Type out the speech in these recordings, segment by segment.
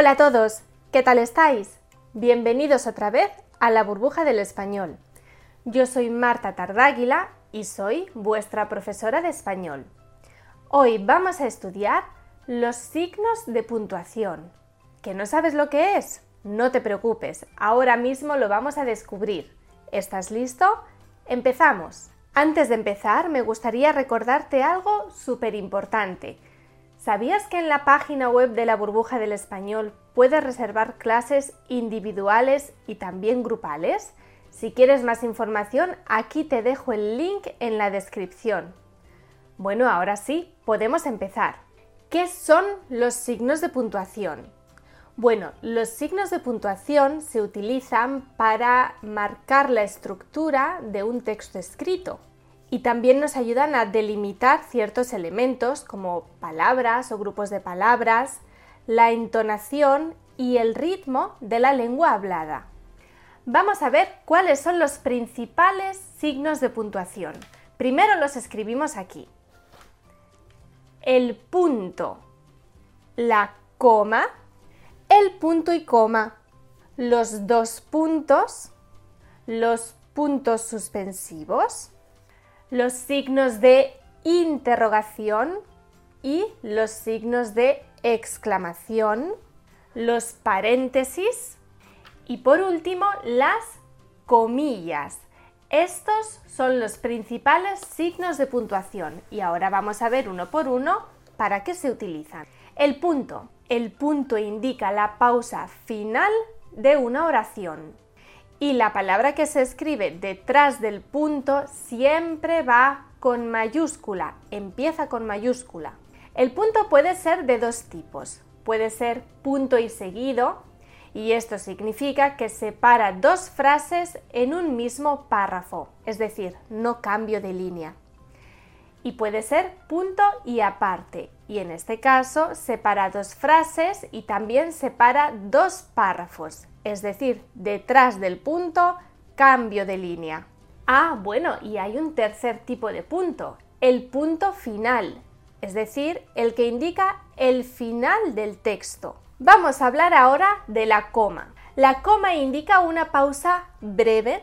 Hola a todos, ¿qué tal estáis? Bienvenidos otra vez a la burbuja del español. Yo soy Marta Tardáguila y soy vuestra profesora de español. Hoy vamos a estudiar los signos de puntuación. ¿Que no sabes lo que es? No te preocupes, ahora mismo lo vamos a descubrir. ¿Estás listo? ¡Empezamos! Antes de empezar, me gustaría recordarte algo súper importante. ¿Sabías que en la página web de la burbuja del español puedes reservar clases individuales y también grupales? Si quieres más información, aquí te dejo el link en la descripción. Bueno, ahora sí, podemos empezar. ¿Qué son los signos de puntuación? Bueno, los signos de puntuación se utilizan para marcar la estructura de un texto escrito y también nos ayudan a delimitar ciertos elementos como palabras o grupos de palabras, la entonación y el ritmo de la lengua hablada. Vamos a ver cuáles son los principales signos de puntuación. Primero los escribimos aquí. El punto, la coma, el punto y coma, los dos puntos, los puntos suspensivos, los signos de interrogación y los signos de exclamación, los paréntesis y por último las comillas. Estos son los principales signos de puntuación y ahora vamos a ver uno por uno para qué se utilizan. El punto. El punto indica la pausa final de una oración y la palabra que se escribe detrás del punto siempre va con mayúscula, empieza con mayúscula. El punto puede ser de dos tipos. Puede ser punto y seguido, y esto significa que separa dos frases en un mismo párrafo, es decir, no cambio de línea. Y puede ser punto y aparte, y en este caso separa dos frases y también separa dos párrafos, es decir, detrás del punto, cambio de línea. Ah, bueno, y hay un tercer tipo de punto, el punto final, es decir, el que indica el final del texto. Vamos a hablar ahora de la coma. La coma indica una pausa breve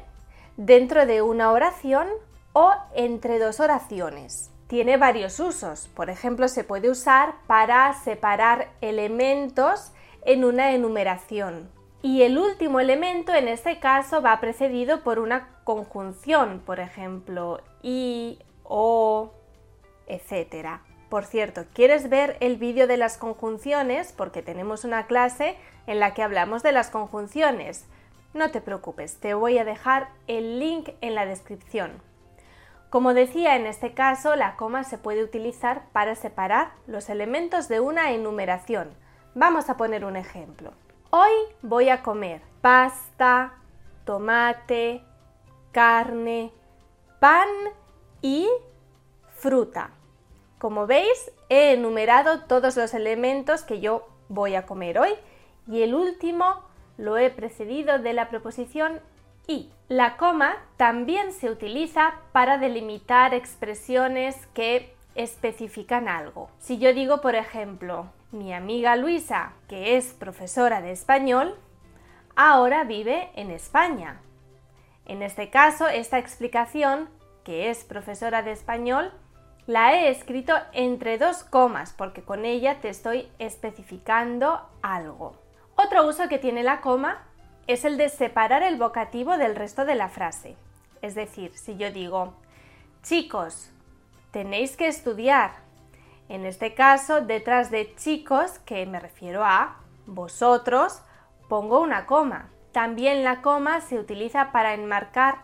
dentro de una oración o entre dos oraciones. Tiene varios usos. Por ejemplo, se puede usar para separar elementos en una enumeración y el último elemento en este caso va precedido por una conjunción, por ejemplo, y, o, etc. Por cierto, ¿quieres ver el vídeo de las conjunciones? Porque tenemos una clase en la que hablamos de las conjunciones. No te preocupes, te voy a dejar el link en la descripción. Como decía, en este caso la coma se puede utilizar para separar los elementos de una enumeración. Vamos a poner un ejemplo. Hoy voy a comer pasta, tomate, carne, pan y fruta. Como veis, he enumerado todos los elementos que yo voy a comer hoy y el último lo he precedido de la preposición y. La coma también se utiliza para delimitar expresiones que especifican algo. Si yo digo, por ejemplo, mi amiga Luisa, que es profesora de español, ahora vive en España. En este caso, esta explicación, que es profesora de español, la he escrito entre dos comas porque con ella te estoy especificando algo. Otro uso que tiene la coma es el de separar el vocativo del resto de la frase. Es decir, si yo digo, chicos, tenéis que estudiar, en este caso, detrás de chicos, que me refiero a vosotros, pongo una coma. También la coma se utiliza para enmarcar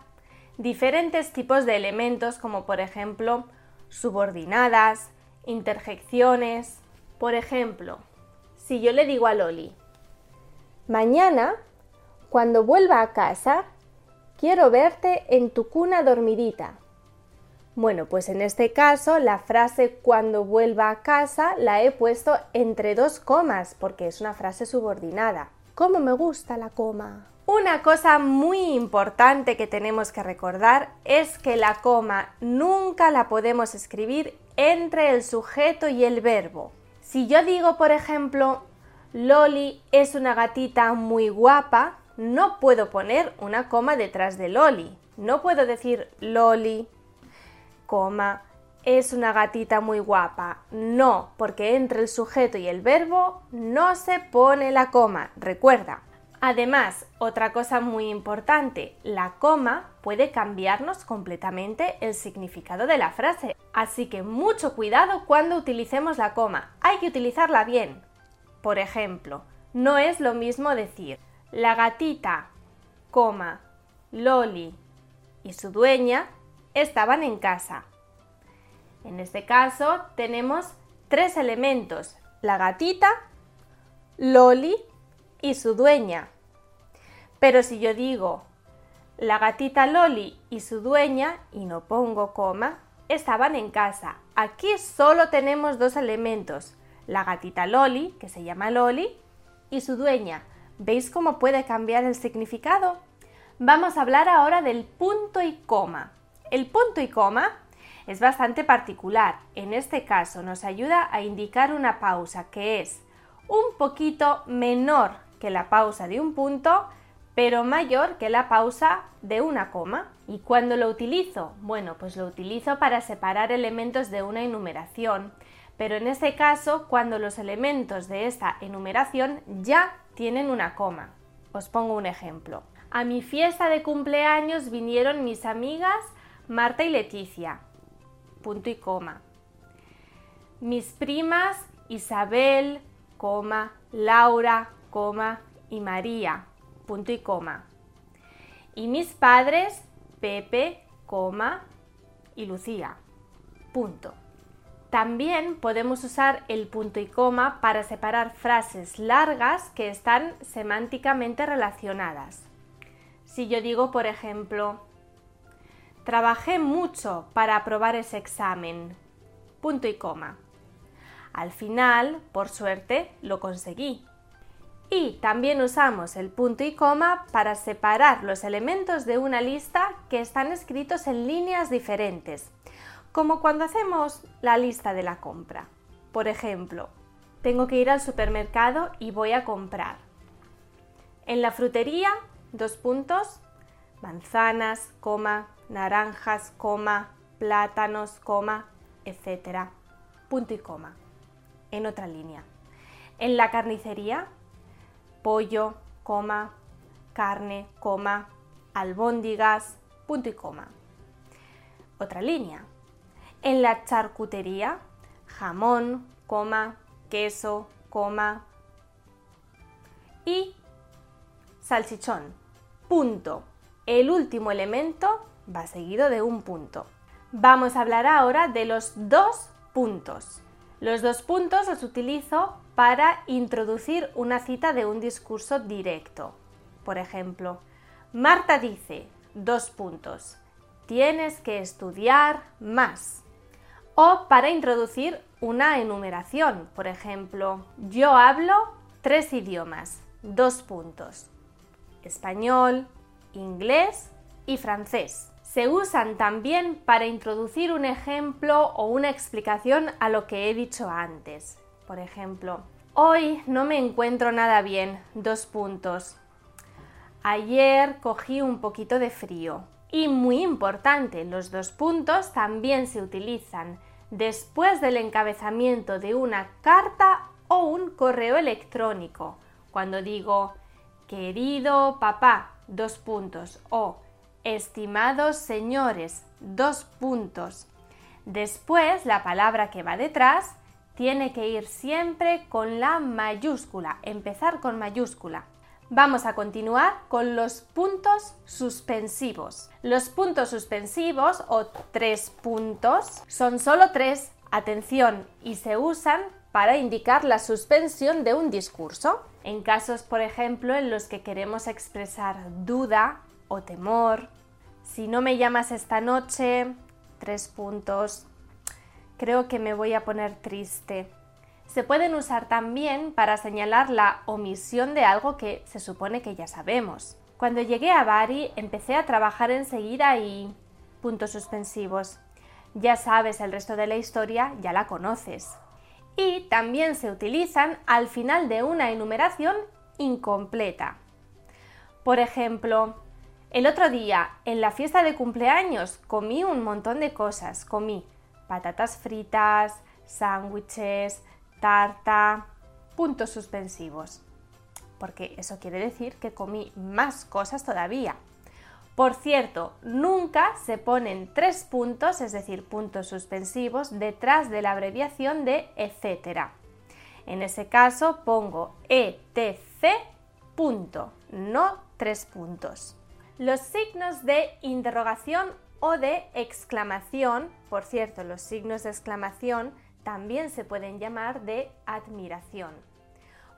diferentes tipos de elementos como por ejemplo subordinadas, interjecciones. Por ejemplo, si yo le digo a Loli, mañana, cuando vuelva a casa, quiero verte en tu cuna dormidita. Bueno, pues en este caso la frase cuando vuelva a casa la he puesto entre dos comas porque es una frase subordinada. ¿Cómo me gusta la coma? Una cosa muy importante que tenemos que recordar es que la coma nunca la podemos escribir entre el sujeto y el verbo. Si yo digo, por ejemplo, Loli es una gatita muy guapa, no puedo poner una coma detrás de Loli. No puedo decir Loli, coma, es una gatita muy guapa. No, porque entre el sujeto y el verbo no se pone la coma, recuerda. Además, otra cosa muy importante, la coma puede cambiarnos completamente el significado de la frase. Así que mucho cuidado cuando utilicemos la coma. Hay que utilizarla bien. Por ejemplo, no es lo mismo decir la gatita, coma, Loli y su dueña estaban en casa. En este caso tenemos tres elementos, la gatita, Loli y su dueña. Pero si yo digo la gatita Loli y su dueña y no pongo coma, estaban en casa. Aquí solo tenemos dos elementos, la gatita Loli, que se llama Loli, y su dueña. ¿Veis cómo puede cambiar el significado? Vamos a hablar ahora del punto y coma. El punto y coma es bastante particular. En este caso nos ayuda a indicar una pausa que es un poquito menor que la pausa de un punto, pero mayor que la pausa de una coma. ¿Y cuándo lo utilizo? Bueno, pues lo utilizo para separar elementos de una enumeración, pero en este caso cuando los elementos de esta enumeración ya tienen una coma. Os pongo un ejemplo. A mi fiesta de cumpleaños vinieron mis amigas Marta y Leticia. Punto y coma. Mis primas Isabel, Laura, y María, punto y coma. Y mis padres, Pepe, coma y Lucía, punto. También podemos usar el punto y coma para separar frases largas que están semánticamente relacionadas. Si yo digo, por ejemplo, trabajé mucho para aprobar ese examen, punto y coma. Al final, por suerte, lo conseguí. Y también usamos el punto y coma para separar los elementos de una lista que están escritos en líneas diferentes, como cuando hacemos la lista de la compra. Por ejemplo, tengo que ir al supermercado y voy a comprar. En la frutería, dos puntos, manzanas, coma, naranjas, coma, plátanos, coma, etc. Punto y coma. En otra línea. En la carnicería, pollo, coma, carne, coma, albóndigas, punto y coma. Otra línea. En la charcutería, jamón, coma, queso, coma y salchichón. Punto. El último elemento va seguido de un punto. Vamos a hablar ahora de los dos puntos. Los dos puntos los utilizo para introducir una cita de un discurso directo. Por ejemplo, Marta dice, dos puntos, tienes que estudiar más. O para introducir una enumeración, por ejemplo, yo hablo tres idiomas, dos puntos, español, inglés y francés. Se usan también para introducir un ejemplo o una explicación a lo que he dicho antes. Por ejemplo, hoy no me encuentro nada bien. Dos puntos. Ayer cogí un poquito de frío. Y muy importante, los dos puntos también se utilizan después del encabezamiento de una carta o un correo electrónico. Cuando digo, querido papá, dos puntos, o estimados señores, dos puntos. Después, la palabra que va detrás tiene que ir siempre con la mayúscula, empezar con mayúscula. Vamos a continuar con los puntos suspensivos. Los puntos suspensivos o tres puntos son solo tres, atención, y se usan para indicar la suspensión de un discurso. En casos, por ejemplo, en los que queremos expresar duda o temor. Si no me llamas esta noche, tres puntos creo que me voy a poner triste. Se pueden usar también para señalar la omisión de algo que se supone que ya sabemos. Cuando llegué a Bari empecé a trabajar enseguida y... puntos suspensivos. Ya sabes el resto de la historia, ya la conoces. y también se utilizan al final de una enumeración incompleta. Por ejemplo, el otro día en la fiesta de cumpleaños comí un montón de cosas. Comí patatas fritas, sándwiches, tarta, puntos suspensivos. Porque eso quiere decir que comí más cosas todavía. Por cierto, nunca se ponen tres puntos, es decir, puntos suspensivos, detrás de la abreviación de etcétera. En ese caso pongo etc punto, no tres puntos. Los signos de interrogación o de exclamación, por cierto, los signos de exclamación también se pueden llamar de admiración.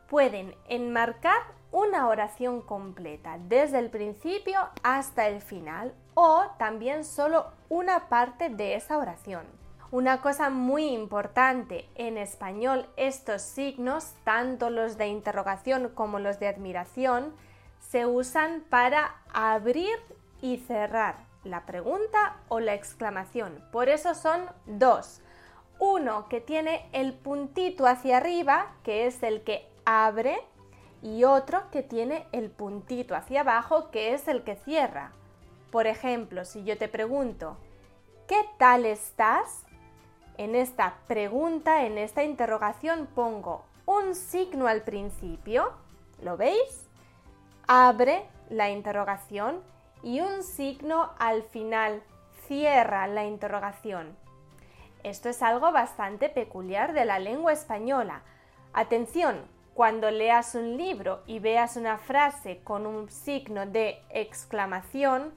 Pueden enmarcar una oración completa, desde el principio hasta el final, o también solo una parte de esa oración. Una cosa muy importante en español, estos signos, tanto los de interrogación como los de admiración, se usan para abrir y cerrar la pregunta o la exclamación. Por eso son dos. Uno que tiene el puntito hacia arriba, que es el que abre, y otro que tiene el puntito hacia abajo, que es el que cierra. Por ejemplo, si yo te pregunto, ¿qué tal estás? En esta pregunta, en esta interrogación, pongo un signo al principio, ¿lo veis? Abre la interrogación y un signo al final, cierra la interrogación. Esto es algo bastante peculiar de la lengua española. Atención, cuando leas un libro y veas una frase con un signo de exclamación,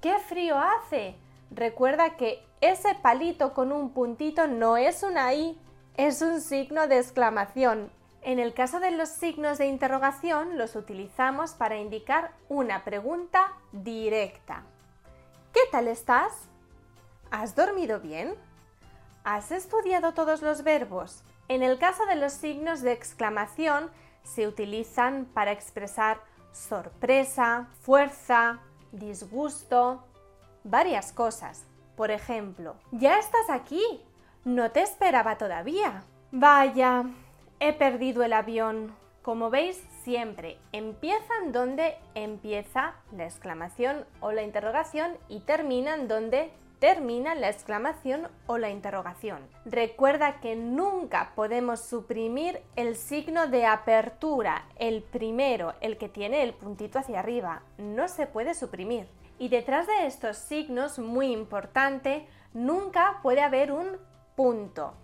¡qué frío hace! Recuerda que ese palito con un puntito no es una I, es un signo de exclamación. En el caso de los signos de interrogación los utilizamos para indicar una pregunta directa. ¿Qué tal estás? ¿Has dormido bien? ¿Has estudiado todos los verbos? En el caso de los signos de exclamación, se utilizan para expresar sorpresa, fuerza, disgusto, varias cosas. Por ejemplo, ya estás aquí. No te esperaba todavía. Vaya, he perdido el avión. Como veis, siempre empiezan donde empieza la exclamación o la interrogación y terminan donde termina la exclamación o la interrogación. Recuerda que nunca podemos suprimir el signo de apertura, el primero, el que tiene el puntito hacia arriba. No se puede suprimir. Y detrás de estos signos, muy importante, nunca puede haber un punto.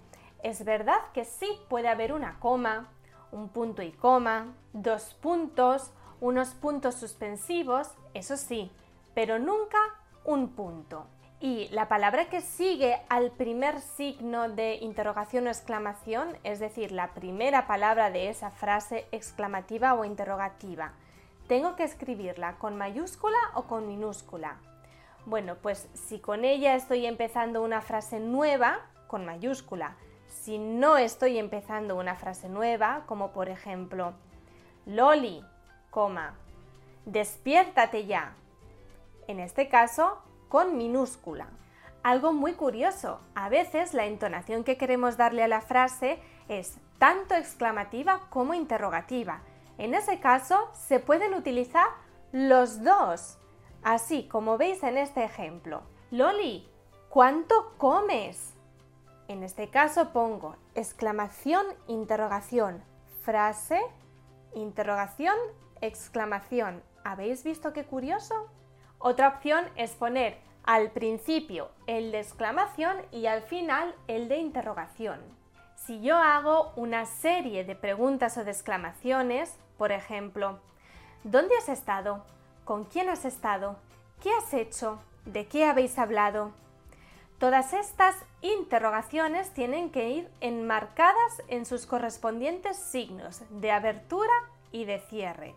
Es verdad que sí puede haber una coma, un punto y coma, dos puntos, unos puntos suspensivos, eso sí, pero nunca un punto. Y la palabra que sigue al primer signo de interrogación o exclamación, es decir, la primera palabra de esa frase exclamativa o interrogativa, ¿tengo que escribirla con mayúscula o con minúscula? Bueno, pues si con ella estoy empezando una frase nueva, con mayúscula. Si no estoy empezando una frase nueva, como por ejemplo, Loli, coma, despiértate ya. En este caso, con minúscula. Algo muy curioso, a veces la entonación que queremos darle a la frase es tanto exclamativa como interrogativa. En ese caso se pueden utilizar los dos, así como veis en este ejemplo. Loli, ¿cuánto comes? En este caso pongo exclamación, interrogación, frase, interrogación, exclamación. ¿Habéis visto qué curioso? Otra opción es poner al principio el de exclamación y al final el de interrogación. Si yo hago una serie de preguntas o de exclamaciones, por ejemplo, ¿dónde has estado? ¿Con quién has estado? ¿Qué has hecho? ¿De qué habéis hablado? Todas estas interrogaciones tienen que ir enmarcadas en sus correspondientes signos de abertura y de cierre.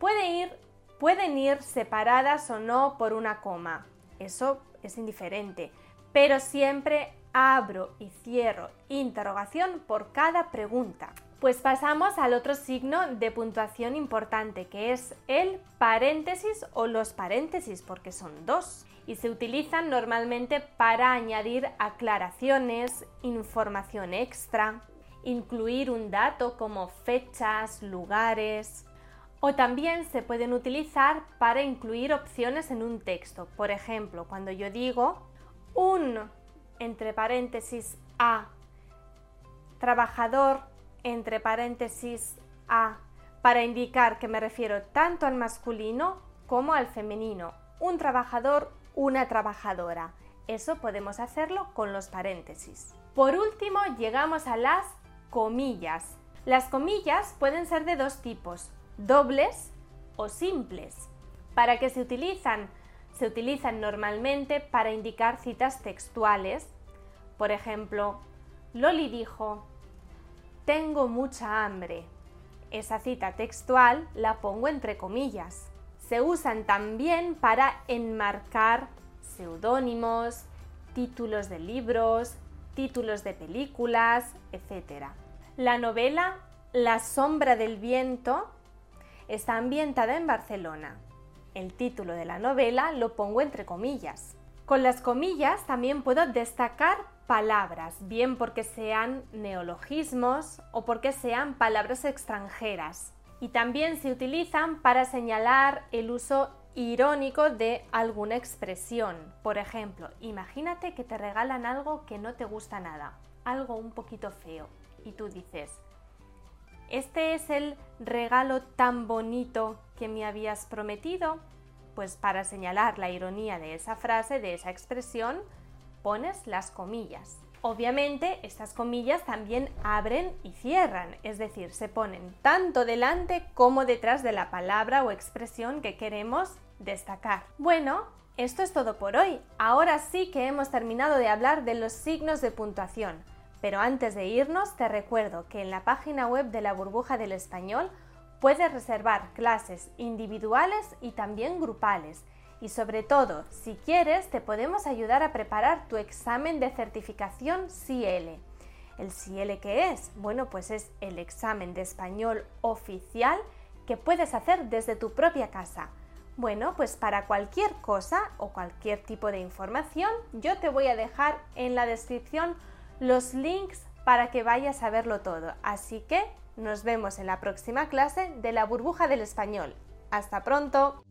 Puede ir Pueden ir separadas o no por una coma, eso es indiferente, pero siempre abro y cierro interrogación por cada pregunta. Pues pasamos al otro signo de puntuación importante, que es el paréntesis o los paréntesis, porque son dos, y se utilizan normalmente para añadir aclaraciones, información extra. incluir un dato como fechas, lugares, o también se pueden utilizar para incluir opciones en un texto. Por ejemplo, cuando yo digo un entre paréntesis a trabajador entre paréntesis a para indicar que me refiero tanto al masculino como al femenino. Un trabajador, una trabajadora. Eso podemos hacerlo con los paréntesis. Por último, llegamos a las comillas. Las comillas pueden ser de dos tipos, dobles o simples. ¿Para qué se utilizan? Se utilizan normalmente para indicar citas textuales. Por ejemplo, Loli dijo, tengo mucha hambre. Esa cita textual la pongo entre comillas. Se usan también para enmarcar seudónimos, títulos de libros, títulos de películas, etc. La novela La sombra del viento está ambientada en Barcelona. El título de la novela lo pongo entre comillas. Con las comillas también puedo destacar palabras, bien porque sean neologismos o porque sean palabras extranjeras. Y también se utilizan para señalar el uso irónico de alguna expresión. Por ejemplo, imagínate que te regalan algo que no te gusta nada, algo un poquito feo, y tú dices, ¿este es el regalo tan bonito que me habías prometido? Pues para señalar la ironía de esa frase, de esa expresión, pones las comillas. Obviamente, estas comillas también abren y cierran, es decir, se ponen tanto delante como detrás de la palabra o expresión que queremos destacar. Bueno, esto es todo por hoy. Ahora sí que hemos terminado de hablar de los signos de puntuación. Pero antes de irnos, te recuerdo que en la página web de la burbuja del español puedes reservar clases individuales y también grupales y sobre todo, si quieres, te podemos ayudar a preparar tu examen de certificación CL. ¿El CL qué es? Bueno, pues es el examen de español oficial que puedes hacer desde tu propia casa. Bueno, pues para cualquier cosa o cualquier tipo de información, yo te voy a dejar en la descripción los links para que vayas a verlo todo. Así que nos vemos en la próxima clase de la burbuja del español. ¡Hasta pronto!